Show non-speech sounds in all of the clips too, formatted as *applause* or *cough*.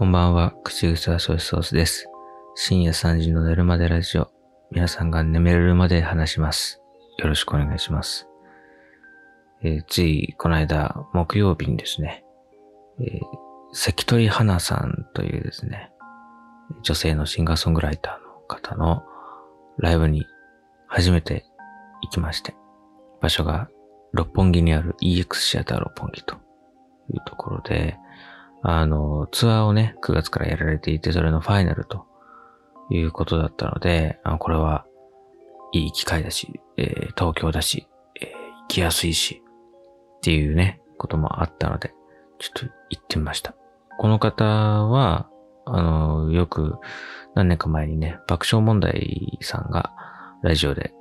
こんばんは、口草ソイソースです。深夜3時の寝るまでラジオ。皆さんが眠れるまで話します。よろしくお願いします。えーついこの間、木曜日にですね、えー関取花さんというですね、女性のシンガーソングライターの方のライブに初めて行きまして、場所が六本木にある EX シアター六本木というところで、あの、ツアーをね、9月からやられていて、それのファイナルということだったので、あこれはいい機会だし、えー東京だし、えー行きやすいし、っていうね、こともあったので、ちょっと行ってみました。この方は、あの、よく何年か前にね、爆笑問題さんがラジオで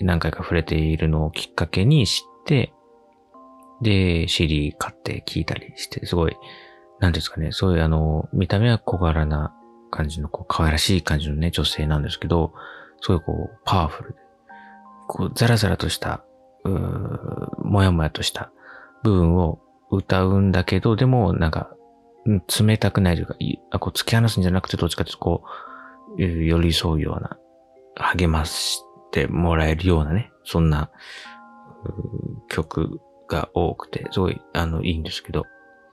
何回か触れているのをきっかけに知って、で、CD 買って聞いたりして、すごい、なんですかね、そういうあの、見た目は小柄な感じの、こう、可愛らしい感じのね、女性なんですけど、すごいこう、パワフルで、こう、ザラザラとした、うーもやもやとした部分を歌うんだけど、でも、なんか、冷たくないというか、あこう突き放すんじゃなくて、どっちかというと、こう、寄り添うような、励ましてもらえるようなね、そんな、うー曲が多くて、すごい、あの、いいんですけど、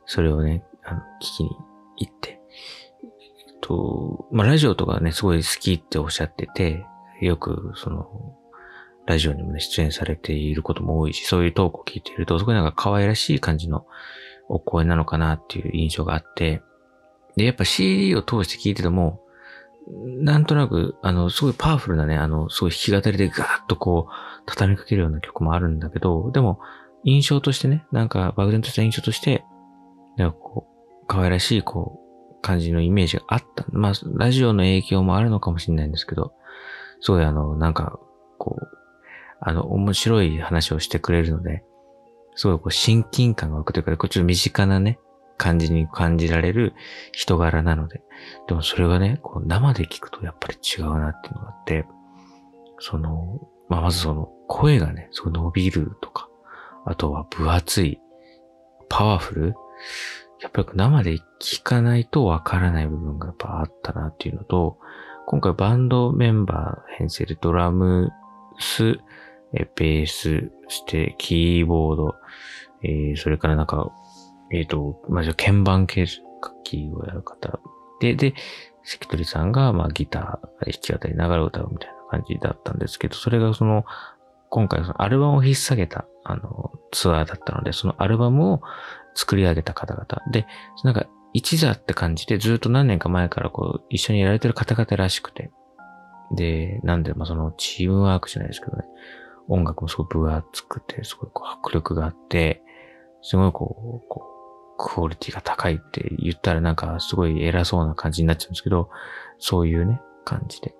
それをね、あの、聞きに行って、えっと、まあ、ラジオとかね、すごい好きっておっしゃってて、よく、その、ラジオにもね、出演されていることも多いし、そういうトークを聞いていると、すごいなんか可愛らしい感じのお声なのかなっていう印象があって、で、やっぱ CD を通して聞いてても、なんとなく、あの、すごいパワフルなね、あの、すごい弾き語りでガーッとこう、畳みかけるような曲もあるんだけど、でも、印象としてね、なんか漠然とした印象として、なんかこう、可愛らしい、こう、感じのイメージがあった。まあ、ラジオの影響もあるのかもしれないんですけど、すごいあの、なんか、こう、あの、面白い話をしてくれるので、すごいこう、親近感が湧くというか、こうちょっと身近なね、感じに感じられる人柄なので、でもそれがね、こう生で聞くとやっぱり違うなっていうのがあって、その、まあ、まずその声がね、すごい伸びるとか、あとは分厚い、パワフル、やっぱり生で聞かないとわからない部分がやっぱあったなっていうのと、今回バンドメンバー編成でドラムス、えベース、してキーボード、えーそれからなんか、えっ、と、まあ、じゃ鍵盤系楽器をやる方で、で、関取さんが、ま、ギター、弾き語りながら歌うみたいな感じだったんですけど、それがその、今回そのアルバムを引っ提げた、あの、ツアーだったので、そのアルバムを作り上げた方々。で、なんか、一座って感じで、ずっと何年か前からこう、一緒にやられてる方々らしくて。で、なんで、まあ、その、チームワークじゃないですけどね、音楽もすごい分厚くて、すごいこう迫力があって、すごいこう、こう、クオリティが高いって言ったらなんかすごい偉そうな感じになっちゃうんですけど、そういうね、感じで。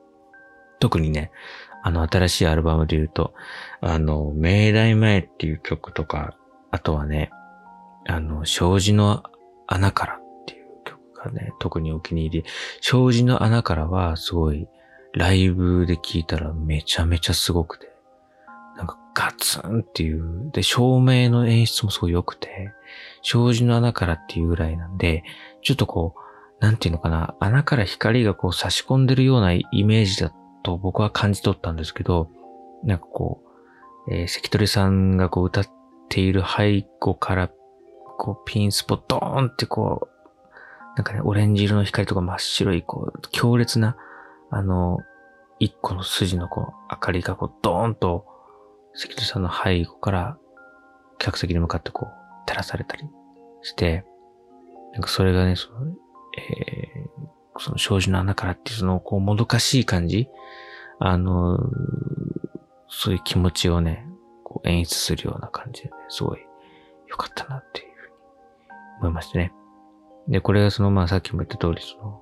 特にね、あの新しいアルバムで言うと、あの、明大前っていう曲とか、あとはね、あの、障子の穴からっていう曲がね、特にお気に入り。障子の穴からはすごい、ライブで聴いたらめちゃめちゃすごくて、なんかガツンっていう、で、照明の演出もすごい良くて、障子の穴からっていうぐらいなんで、ちょっとこう、なんていうのかな、穴から光がこう差し込んでるようなイメージだと僕は感じ取ったんですけど、なんかこう、えー関取さんがこう歌っている背後から、こうピンスポドーンってこう、なんかね、オレンジ色の光とか真っ白い、こう、強烈な、あの、一個の筋のこう、明かりがこう、ドーンと、関取さんの背後から、客席に向かってこう、照らされたりして、なんかそれがね、その、えー、その障子の穴からっていうその、こう、もどかしい感じあの、そういう気持ちをね、こう演出するような感じで、ね、すごい良かったなっていう。思いましたね。で、これがその、まあさっきも言った通り、その、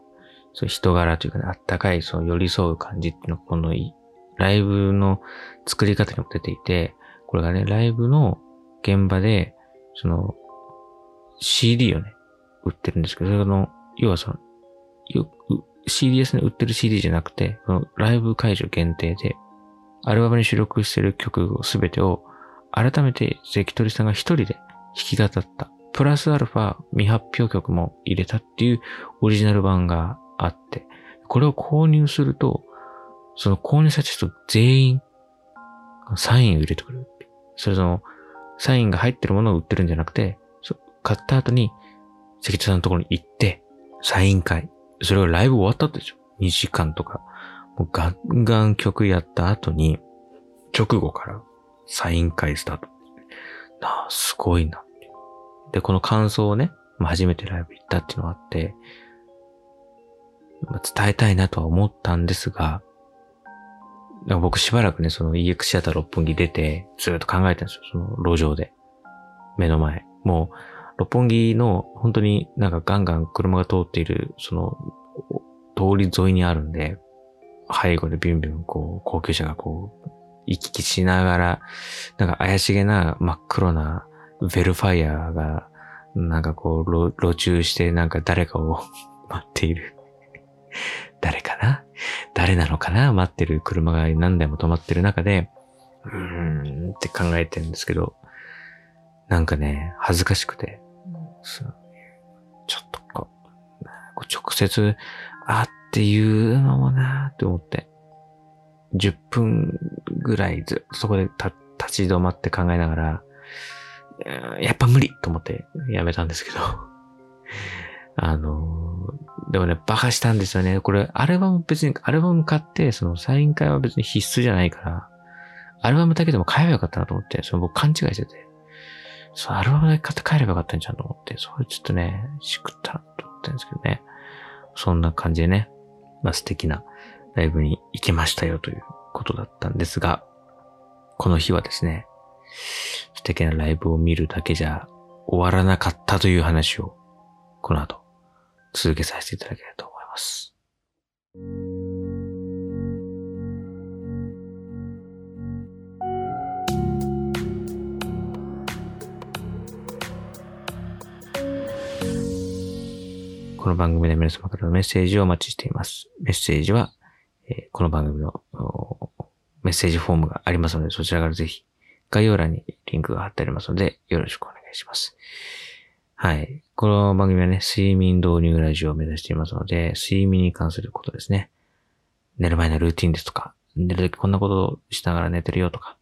そう人柄というかね、あったかい、その寄り添う感じっていうのが、このいライブの作り方にも出ていて、これがね、ライブの現場で、その、CD をね、売ってるんですけど、それの、要はその、よく CD ですね、売ってる CD じゃなくて、そのライブ会場限定で、アルバムに収録してる曲をすべてを、改めて関取さんが一人で弾き語ったプラスアルファ未発表曲も入れたっていうオリジナル版があって、これを購入すると、その購入した人全員、サインを入れてくれる。それその、サインが入ってるものを売ってるんじゃなくて、買った後に、関田さんのところに行って、サイン会。それがライブ終わったってでしょ ?2 時間とか。もうガンガン曲やった後に、直後からサイン会スタート。なあ、すごいな。で、この感想をね、まあ、初めてライブ行ったっていうのがあって、まあ、伝えたいなとは思ったんですが、僕しばらくね、その EX シアター六本木出て、ずっと考えたんですよ。その路上で。目の前。もう、六本木の本当になんかガンガン車が通っている、その、通り沿いにあるんで、背後でビュンビュンこう、高級車がこう、行き来しながら、なんか怪しげな真っ黒なベルファイアが、なんかこう、路中してなんか誰かを *laughs* 待っている。誰かな？誰なのかな？待ってる車が何台も止まってる中で、うーんって考えてるんですけど、なんかね、恥ずかしくて、ちょっとこう、直接会って言うのもなーって思って、10分ぐらいずっとそこで立ち止まって考えながら、やっぱ無理と思ってやめたんですけど。*laughs* あのでもね、バカしたんですよね。これ、アルバム別に、アルバム買って、そのサイン会は別に必須じゃないから、アルバムだけでも買えばよかったなと思って、その僕勘違いしてて。そう、アルバムだけ買って帰ればよかったんじゃんと思って、それちょっとね、しくったなと思ってるんですけどね。そんな感じでね、まあ素敵なライブに行けましたよということだったんですが、この日はですね、素敵なライブを見るだけじゃ終わらなかったという話を、この後、続けさせていただければと思います。この番組で皆様からのメッセージをお待ちしています。メッセージは、えー、この番組のメッセージフォームがありますので、そちらからぜひ概要欄にリンクが貼ってありますので、よろしくお願いします。はい。この番組はね、睡眠導入ラジオを目指していますので、睡眠に関することですね。寝る前のルーティンですとか、寝るときこんなことをしながら寝てるよとか、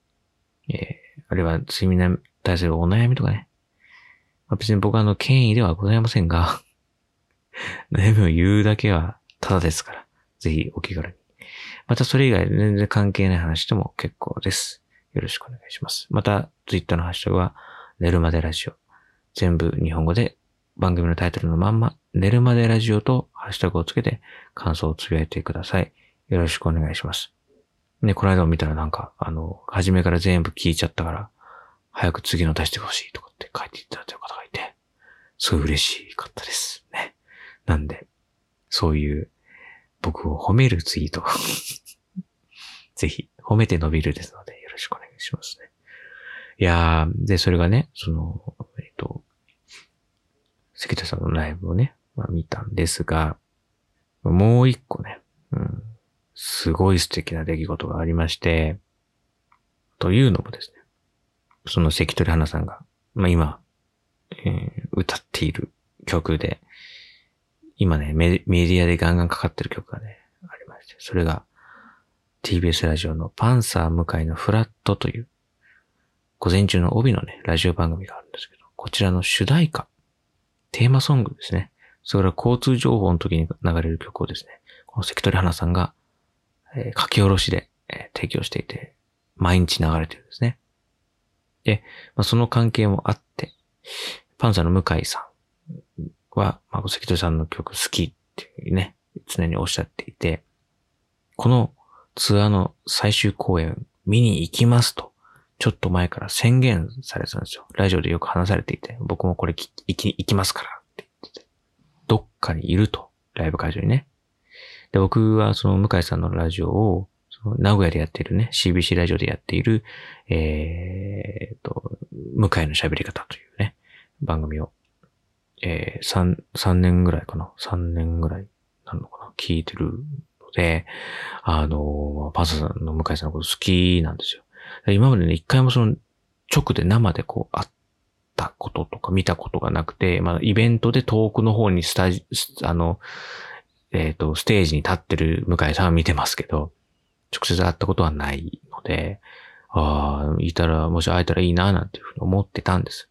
えー、あるいは睡眠に対するお悩みとかね。まあ、別に僕はあの、権威ではございませんが *laughs* 悩みを言うだけはただですから、ぜひお気軽に。またそれ以外全然関係ない話でも結構です。よろしくお願いします。また、ツイッターのハッシュタグは、寝るまでラジオ。全部日本語で、番組のタイトルのまんま、寝るまでラジオとハッシュタグをつけて感想をつぶやいてください。よろしくお願いします。ね、この間も見たらなんか、あの、初めから全部聞いちゃったから、早く次の出してほしいとかって書いていただいてる方がいて、すごい嬉しかったです。ね。なんで、そういう僕を褒めるツイート *laughs* ぜひ、褒めて伸びるですので、しくお願いしますね。いやー、で、それがね、その、えっと、関田さんのライブをね、まあ見たんですが、もう一個ね、うん、すごい素敵な出来事がありまして、というのもですね、その関取花さんが、まあ今、えー、歌っている曲で、今ねメ、メディアでガンガンかかってる曲がね、ありまして、それが、TBS ラジオのパンサー向かいのフラットという、午前中の帯のね、ラジオ番組があるんですけど、こちらの主題歌、テーマソングですね。それから交通情報の時に流れる曲をですね、この関取花さんが、えー、書き下ろしで、えー、提供していて、毎日流れてるんですね。で、まあ、その関係もあって、パンサーの向井さんは、まあ、関取さんの曲好きっていうね、常におっしゃっていて、このツアーの最終公演見に行きますと、ちょっと前から宣言されてたんですよ。ラジオでよく話されていて、僕もこれ行き、行きますからって言ってて。どっかにいると、ライブ会場にね。で、僕はその向井さんのラジオを、その名古屋でやっているね、CBC ラジオでやっている、えー、と、向井の喋り方というね、番組を、えー、3、3年ぐらいかな ?3 年ぐらいなのかな？聞いてるで、あの、パンサさんの向井さんのこと好きなんですよ。今までね、一回もその、直で生でこう、会っったこととか見たことがなくて、まあ、イベントで遠くの方にスタジ、あの、えっ、ー、と、ステージに立ってる向井さんは見てますけど、直接会ったことはないので、ああ、いたら、もし会えたらいいな、なんていうふうに思ってたんです。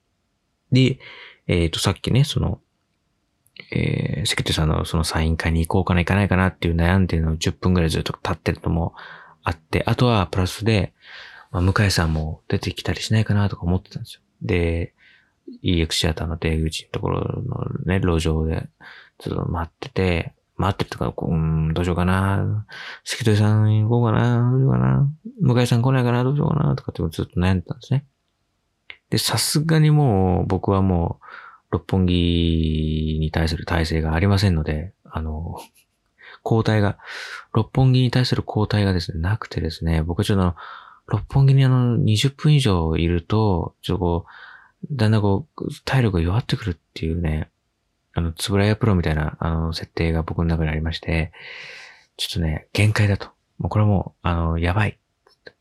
で、えっ、ー、と、さっきね、その、えー、関手さんのそのサイン会に行こうかな、行かないかなっていう悩んでるのを10分ぐらいずっと立ってるのもあって、あとはプラスで、まあ、向井さんも出てきたりしないかなとか思ってたんですよ。で、EX シアターの出口のところのね、路上で、ちょっと待ってて、待ってるとか、うん、どうしようかな。関取さん行こうかな。どうしようかな。向井さん来ないかな。どうしようかな。とかってずっと悩んでたんですね。で、さすがにもう、僕はもう、六本木に対する体制がありませんので、あの、交代が、六本木に対する交代がですね、なくてですね、僕はちょっと六本木にあの、20分以上いると、ちょっとこう、だんだんこう、体力が弱ってくるっていうね、あの、つぶらやプロみたいな、あの、設定が僕の中にありまして、ちょっとね、限界だと。もうこれもう、あの、やばい。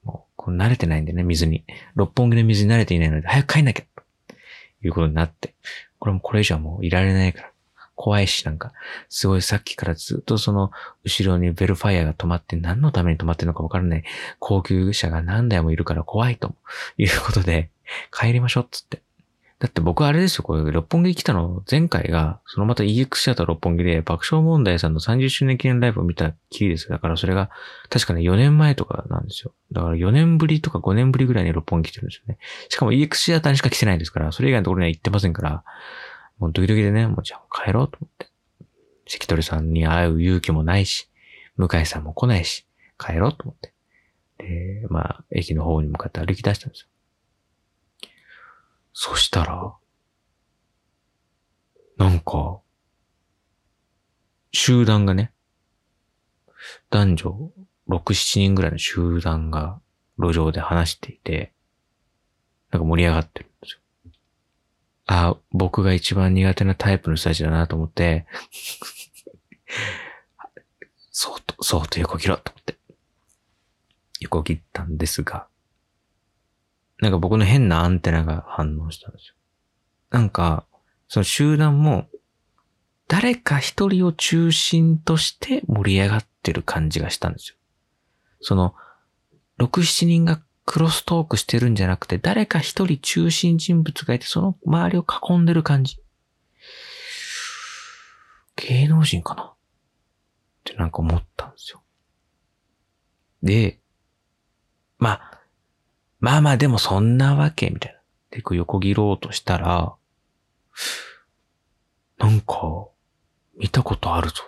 もう、こう慣れてないんでね、水に。六本木の水に慣れていないので、早く帰んなきゃ。ということになって。これもこれ以上はもういられないから。怖いし、なんか、すごいさっきからずっとその、後ろにベルファイアが止まって何のために止まってるのかわからない高級車が何台もいるから怖いということで、帰りましょうっつって。だって僕あれですよ、これ、六本木来たの、前回が、そのまた EX シアター六本木で爆笑問題さんの30周年記念ライブを見たきりです。だからそれが、確かね、4年前とかなんですよ。だから4年ぶりとか5年ぶりぐらいに六本木来てるんですよね。しかも EX シアターにしか来てないですから、それ以外のところには行ってませんから、もうドキドキでね、もうじゃあ帰ろうと思って。関取さんに会う勇気もないし、向井さんも来ないし、帰ろうと思って。で、まあ、駅の方に向かって歩き出したんですよ。そしたら、なんか、集団がね、男女6、7人ぐらいの集団が路上で話していて、なんか盛り上がってるんですよ。あ、僕が一番苦手なタイプの人たちだなと思って、*laughs* そうと、そうと横切ろうと思って、横切ったんですが、なんか僕の変なアンテナが反応したんですよ。なんか、その集団も、誰か一人を中心として盛り上がってる感じがしたんですよ。その、6、7人がクロストークしてるんじゃなくて、誰か一人中心人物がいて、その周りを囲んでる感じ。芸能人かな？ってなんか思ったんですよ。で、まあ、まあまあでもそんなわけ、みたいな。で、こう横切ろうとしたら、なんか、見たことあるぞ。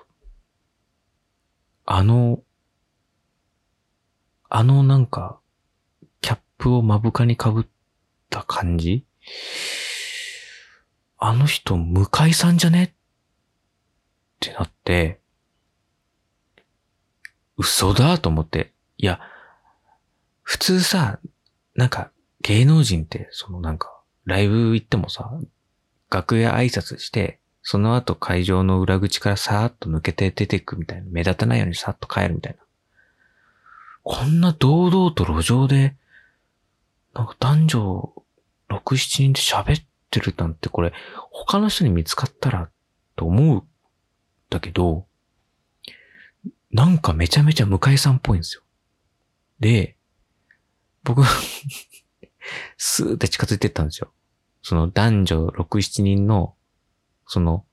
あの、あのなんか、キャップを目深に被った感じ？あの人、向井さんじゃね？ってなって、嘘だと思って。いや、普通さ、なんか、芸能人って、そのなんか、ライブ行ってもさ、楽屋挨拶して、その後会場の裏口からさーっと抜けて出てくみたいな。目立たないようにさーっと帰るみたいな。こんな堂々と路上で、なんか男女6、7人で喋ってるなんてこれ、他の人に見つかったらと思うだけど、なんかめちゃめちゃ向井さんっぽいんですよ。で、僕スーって近づいてったんですよ。その男女6、7人の、その、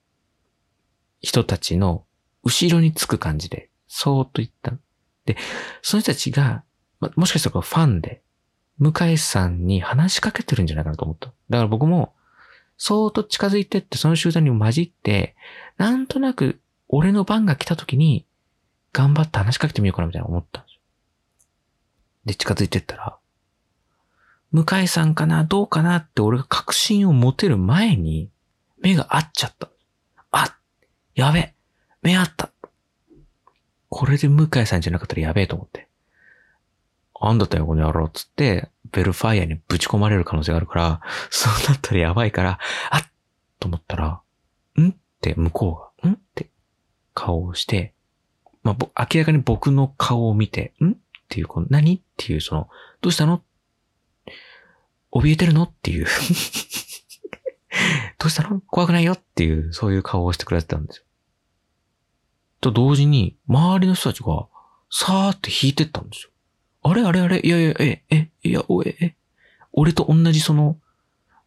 人たちの後ろにつく感じで、そーっと言った。で、その人たちが、ま、もしかしたらファンで、向井さんに話しかけてるんじゃないかなと思った。だから僕も、そーっと近づいてって、その集団に混じって、なんとなく、俺の番が来た時に、頑張って話しかけてみようかなみたいな思ったんです。で、近づいてったら、向井さんかなどうかなって俺が確信を持てる前に、目が合っちゃった。あやべ目合ったこれで向井さんじゃなかったらやべえと思って。あんだったよ、この野郎っつって、ベルファイアにぶち込まれる可能性があるから、そうなったらやばいから、あっと思ったら、んって向こうが、んって顔をして、まあ、明らかに僕の顔を見て、んっていう、この何？っていう、その、どうしたの？怯えてるの？っていう。*laughs* どうしたの？怖くないよ？っていう、そういう顔をしてくれてたんですよ。と同時に、周りの人たちが、さーって引いてったんですよ。あれ？あれ？あれ？いやいや、え、え、いや、おえ、え、俺と同じその、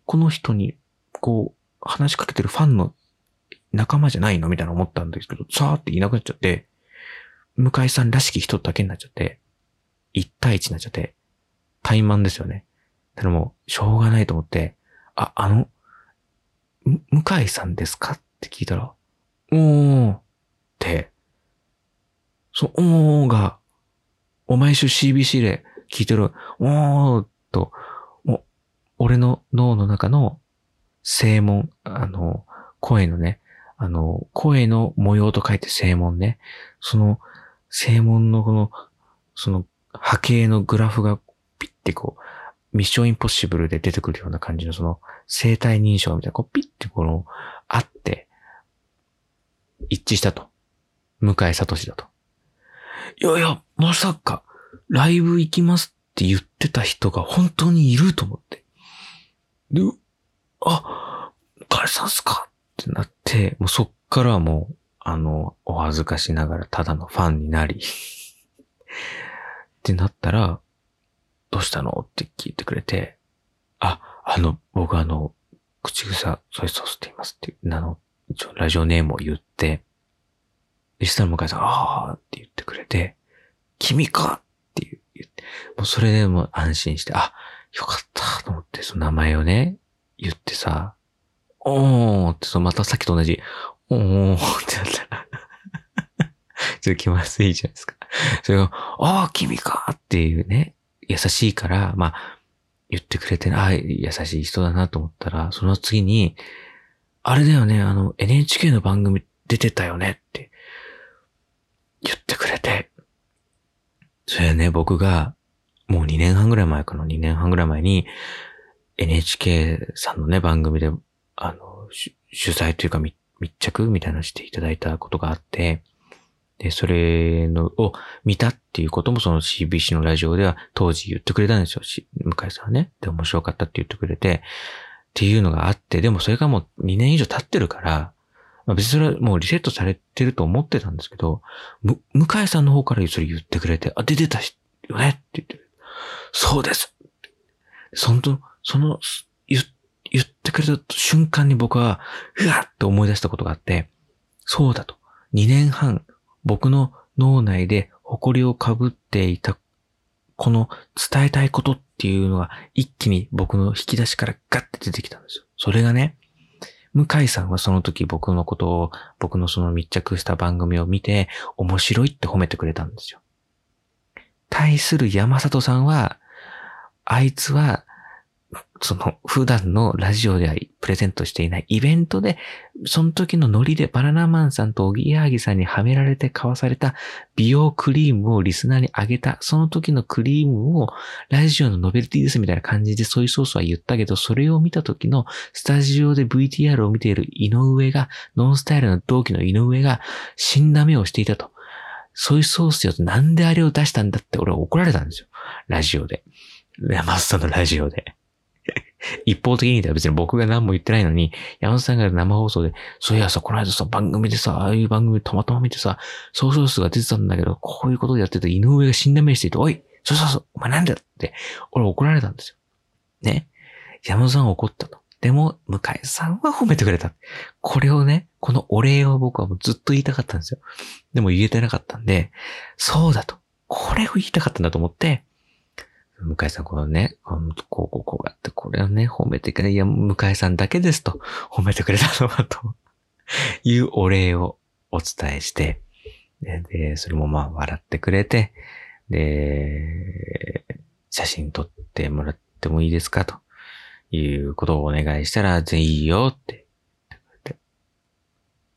この人に、こう、話しかけてるファンの仲間じゃないの？みたいな思ったんですけど、さーっていなくなっちゃって、向井さんらしき人だけになっちゃって、一対一になっちゃって、怠慢ですよね。だからもう、しょうがないと思って、あ、あの、向井さんですかって聞いたら、おーって、その、おーが、お前週 CBC で聞いてる、おーと、もう俺の脳の中の声紋、あの、声のね、あの、声の模様と書いて声紋ね。その、声紋のこの、その波形のグラフがピッてこう、ミッションインポッシブルで出てくるような感じのその生体認証みたいな、こうピッてこの、あって、一致したと。向井聡だと。いやいや、まさか、ライブ行きますって言ってた人が本当にいると思って。で、あ、彼さんすかってなって、もうそっからもう、あの、お恥ずかしながらただのファンになりってなったら、どうしたの？って聞いてくれて、あ、あの、僕あの、口草ソイソースって言いますって、あの、一応ラジオネームを言って、そしたら向井さん、あーって言ってくれて、君かって言って、もうそれでも安心して、あ、よかったと思って、その名前をね、言ってさ、おーって、そのまたさっきと同じ、おーってなったら *laughs* ちょっと気まずいじゃないですか。*laughs* それが、ああ、君かっていうね、優しいから、まあ、言ってくれて、ああ、優しい人だなと思ったら、その次に、あれだよね、あの、NHK の番組出てたよねって言ってくれて、それね、僕が、もう2年半ぐらい前かな、2年半ぐらい前に、NHK さんのね、番組で、あの、取材というか密着みたいなのしていただいたことがあって、で、それの、を見たっていうこともその CBC のラジオでは当時言ってくれたんですよ。向井さんはね。で、面白かったって言ってくれて、っていうのがあって、でもそれがもう2年以上経ってるから、まあ、別にそれはもうリセットされてると思ってたんですけど、向井さんの方からそれ言ってくれて、あ、出てたよねって言って、そうですその、その、言言ってくれた瞬間に僕は、うわって思い出したことがあって、そうだと。2年半僕の脳内で誇りをかぶっていた、この伝えたいことっていうのが一気に僕の引き出しからガッて出てきたんですよ。それがね、向井さんはその時僕のことを、僕のその密着した番組を見て、面白いって褒めてくれたんですよ。対する山里さんは、あいつはその普段のラジオではプレゼントしていないイベントで、その時のノリでバナナマンさんとおぎやはぎさんにはめられて買わされた美容クリームをリスナーにあげた、その時のクリームをラジオのノベルティですみたいな感じでソイソースは言ったけど、それを見た時のスタジオで VTR を見ている井上が、ノンスタイルの同期の井上が死んだ目をしていたと。ソイソースよとなんであれを出したんだって俺は怒られたんですよ。ラジオで。山里さんのラジオで。一方的に言ったら別に僕が何も言ってないのに、山本さんが生放送で、そういやさ、この間さ、番組でさ、ああいう番組たまたま見てさ、総称数が出てたんだけど、こういうことをやってて、井上が死んだ目していて、おい、そうそうそう、お前なんだって、俺怒られたんですよ。ね。山本さん怒ったと。でも、向井さんは褒めてくれた。これをね、このお礼を僕はもうずっと言いたかったんですよ。でも言えてなかったんで、そうだと。これを言いたかったんだと思って、向井さん、このね、こう、こう、こうやって、これをね、褒めてくれ、いや、向井さんだけですと、褒めてくれたのは、と *laughs* いうお礼をお伝えして、で、それもまあ、笑ってくれて、で、写真撮ってもらってもいいですかということをお願いしたら、全然いいよって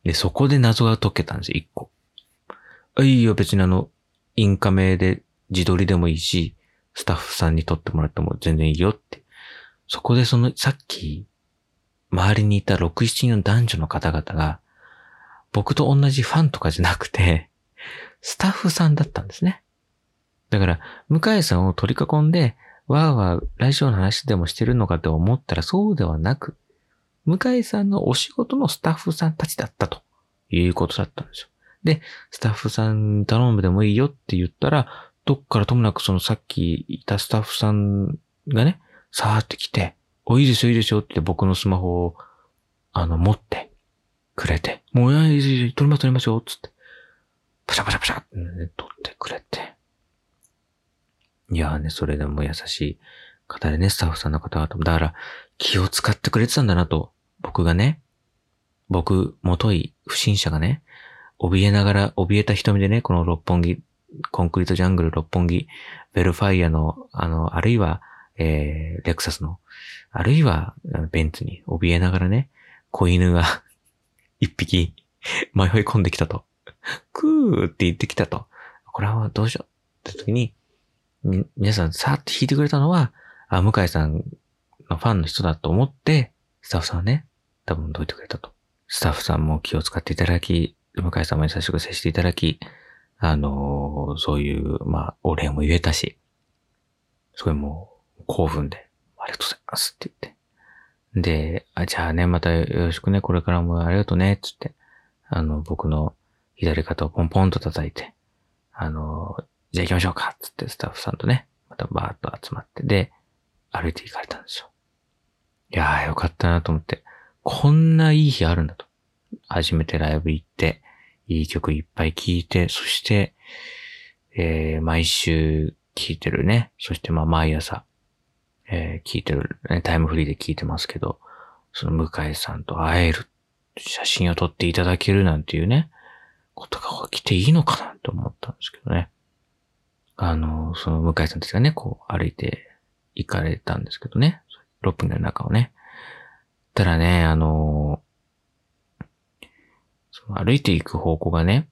で、そこで謎が解けたんですよ、一個。いいよ、別にあの、インカメで自撮りでもいいし、スタッフさんに撮ってもらっても全然いいよって。そこでその、さっき、周りにいた6、7人の男女の方々が、僕と同じファンとかじゃなくて、スタッフさんだったんですね。だから、向井さんを取り囲んで、わーわーラジオの話でもしてるのかと思ったらそうではなく、向井さんのお仕事のスタッフさんたちだったということだったんですよ。で、スタッフさん頼むでもいいよって言ったら、どっからともなくそのさっきいたスタッフさんがね、さーって来て、お、いいですよ、いいですよって僕のスマホを、あの、持ってくれて、もう、いや、いいですよ、撮ります、撮りますよ、つって、パシャパシャパシャって、ね、撮ってくれて。いやーね、それでも優しい方でね、スタッフさんの方々も。だから、気を使ってくれてたんだなと、僕がね、僕、もとい不審者がね、怯えながら、怯えた瞳でね、この六本木、コンクリートジャングル六本木、ベルファイアの、あの、あるいは、えー、レクサスの、あるいは、ベンツに怯えながらね、子犬が *laughs* 一匹迷い込んできたと。クーって言ってきたと。これはどうしよう？って時に、皆さんさーって弾いてくれたのは、あ、向井さんのファンの人だと思って、スタッフさんはね、多分どいてくれたと。スタッフさんも気を使っていただき、向井さんも優しく接していただき、あの、そういう、まあ、お礼も言えたし、すごいもう、興奮で、ありがとうございますって言って。で、あ、じゃあね、またよろしくね、これからもありがとうね、つって、あの、僕の左肩をポンポンと叩いて、あの、じゃあ行きましょうか、つってスタッフさんとね、またバーッと集まって、で、歩いて行かれたんですよ。いやーよかったなと思って、こんないい日あるんだと。初めてライブ行って、いい曲いっぱい聴いて、そして、えー、毎週聴いてるね。そしてまあ毎朝、えー、聞いてる、ね、タイムフリーで聞いてますけど、その向井さんと会える、写真を撮っていただけるなんていうね、ことが起きていいのかなと思ったんですけどね。あの、その向井さんたちがね、こう歩いて行かれたんですけどね。6分の中をね。たらね、あの歩いていく方向がね、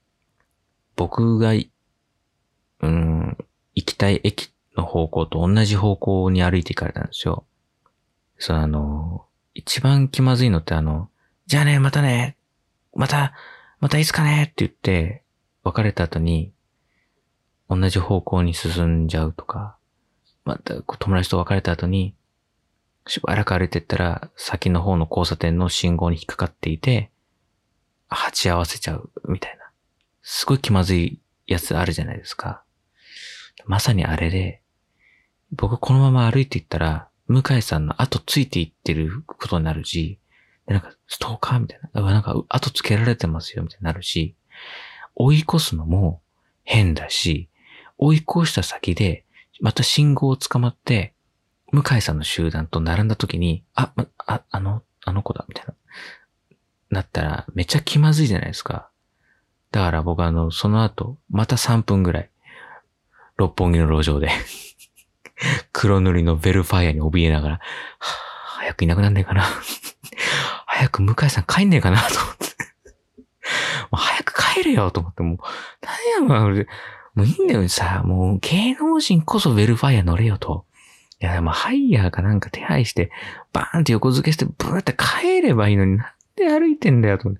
僕が、うん、行きたい駅の方向と同じ方向に歩いて行かれたんですよ。そう、あの、一番気まずいのってあの、じゃあね、またね、また、またいつかねって言って、別れた後に、同じ方向に進んじゃうとか、また友達と別れた後に、しばらく歩いてったら、先の方の交差点の信号に引っかかっていて、鉢合わせちゃうみたいな。すごい気まずいやつあるじゃないですか。まさにあれで、僕このまま歩いていったら、向井さんの後ついていってることになるし、でなんか、ストーカーみたいな。なんか、後つけられてますよ、みたいになるし、追い越すのも変だし、追い越した先で、また信号を捕まって、向井さんの集団と並んだ時に、あ、あ、あの、あの子だ、みたいな。なったら、めっちゃ気まずいじゃないですか。だから僕あの、その後、また3分ぐらい、六本木の路上で。*laughs* 黒塗りのベルファイアに怯えながら、早くいなくなんねえかな。早く向井さん帰んねえかなと思って。もう早く帰れよと思って、もう、何やもう、もういいんだよさ、もう芸能人こそベルファイア乗れよと。いや、でもハイヤーかなんか手配して、バーンって横付けして、ブーって帰ればいいのにな。で歩いてんだよと。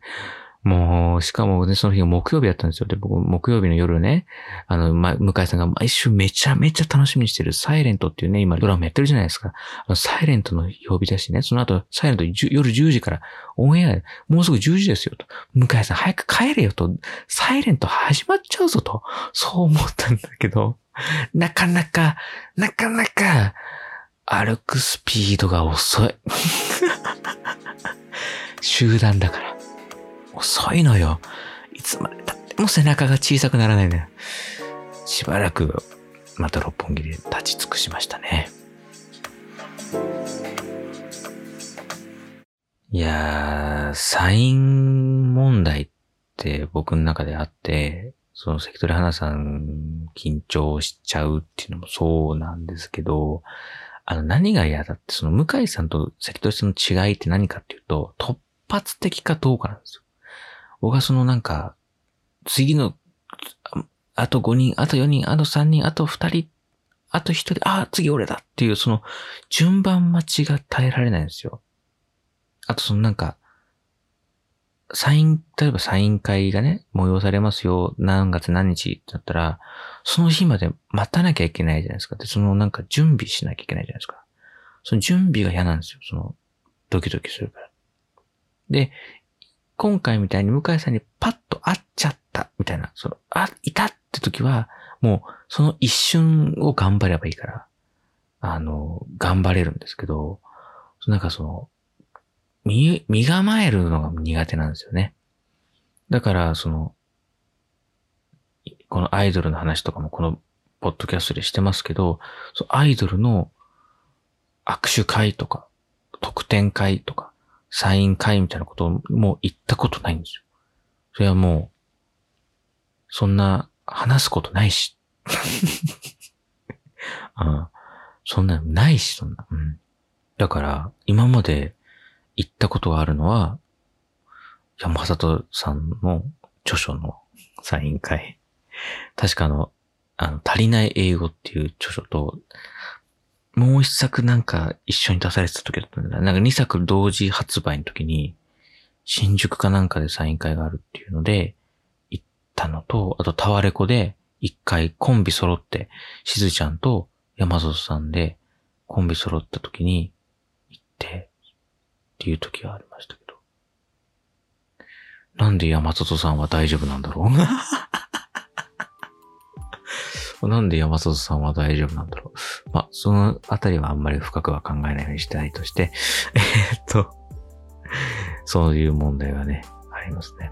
もう、しかもね、その日が木曜日だったんですよ。で、僕、木曜日の夜ね、あの、ま、向井さんが毎週めちゃめちゃ楽しみにしてるサイレントっていうね、今ドラマやってるじゃないですか。あのサイレントの曜日だしね、その後、サイレント夜10時からオンエア、もうすぐ10時ですよと。向井さん早く帰れよと。サイレント始まっちゃうぞと。そう思ったんだけど、なかなか、なかなか、歩くスピードが遅い。集団だから。遅いのよ。いつまで経っても背中が小さくならないのよ。しばらく、また六本木で立ち尽くしましたね。いやー、サイン問題って僕の中であって、その関取花さん緊張しちゃうっていうのもそうなんですけど、あの何が嫌だって、その向井さんと関取さんの違いって何かっていうと、突発的かどうかなんですよ。僕はそのなんか、次の、あと5人、あと4人、あと3人、あと2人、あと1人、ああ、次俺だっていう、その順番待ちが耐えられないんですよ。あとそのなんか、サイン、例えばサイン会がね、催されますよ、何月何日ってなったら、その日まで待たなきゃいけないじゃないですか。で、そのなんか準備しなきゃいけないじゃないですか。その準備が嫌なんですよ。その、ドキドキするから。で、今回みたいに向井さんにパッと会っちゃったみたいな、その、あ、いたって時は、もうその一瞬を頑張ればいいから、あの、頑張れるんですけど、なんかその、身、身構えるのが苦手なんですよね。だから、その、このアイドルの話とかもこのポッドキャストでしてますけど、アイドルの握手会とか、特典会とか、サイン会みたいなことをもう言ったことないんですよ。それはもう、そんな話すことないし。*laughs* うん、そんなないし、そんな。うん、だから、今まで言ったことがあるのは、山里さんの著書のサイン会。確かあの、あの、足りない英語っていう著書と、もう一作なんか一緒に出されてた時だったんだ。なんか二作同時発売の時に、新宿かなんかでサイン会があるっていうので、行ったのと、あとタワレコで一回コンビ揃って、しずちゃんと山里さんでコンビ揃った時に行って、っていう時がありましたけど。なんで山里さんは大丈夫なんだろう？なんで山里さんは大丈夫なんだろう。まあ、そのあたりはあんまり深くは考えないようにしたいとして、*laughs* えー、っと、そういう問題がね、ありますね。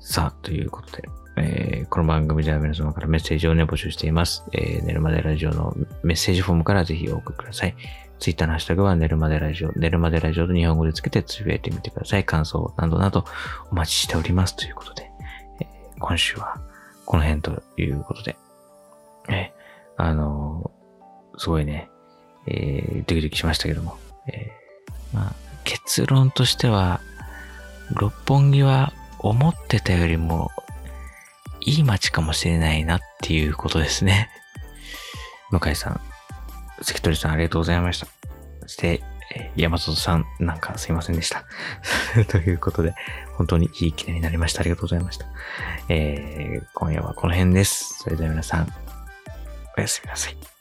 さあ、ということで、えー、この番組では皆様からメッセージをね、募集しています。えー、寝るまでラジオのメッセージフォームからぜひお送りください。ツイッターのハッシュタグは寝るまでラジオ、寝るまでラジオと日本語でつけてつぶやいてみてください。感想などなどお待ちしております。ということで、えー、今週はこの辺ということで。え、あの、すごいね、えー、ドキドキしましたけども。えー、まあ、結論としては、六本木は思ってたよりもいい街かもしれないなっていうことですね。向井さん、関取さんありがとうございました。そして、山里さん、なんかすいませんでした。*laughs* ということで、本当にいい記念になりました。ありがとうございました。えー、今夜はこの辺です。それでは皆さん、おやすみなさい。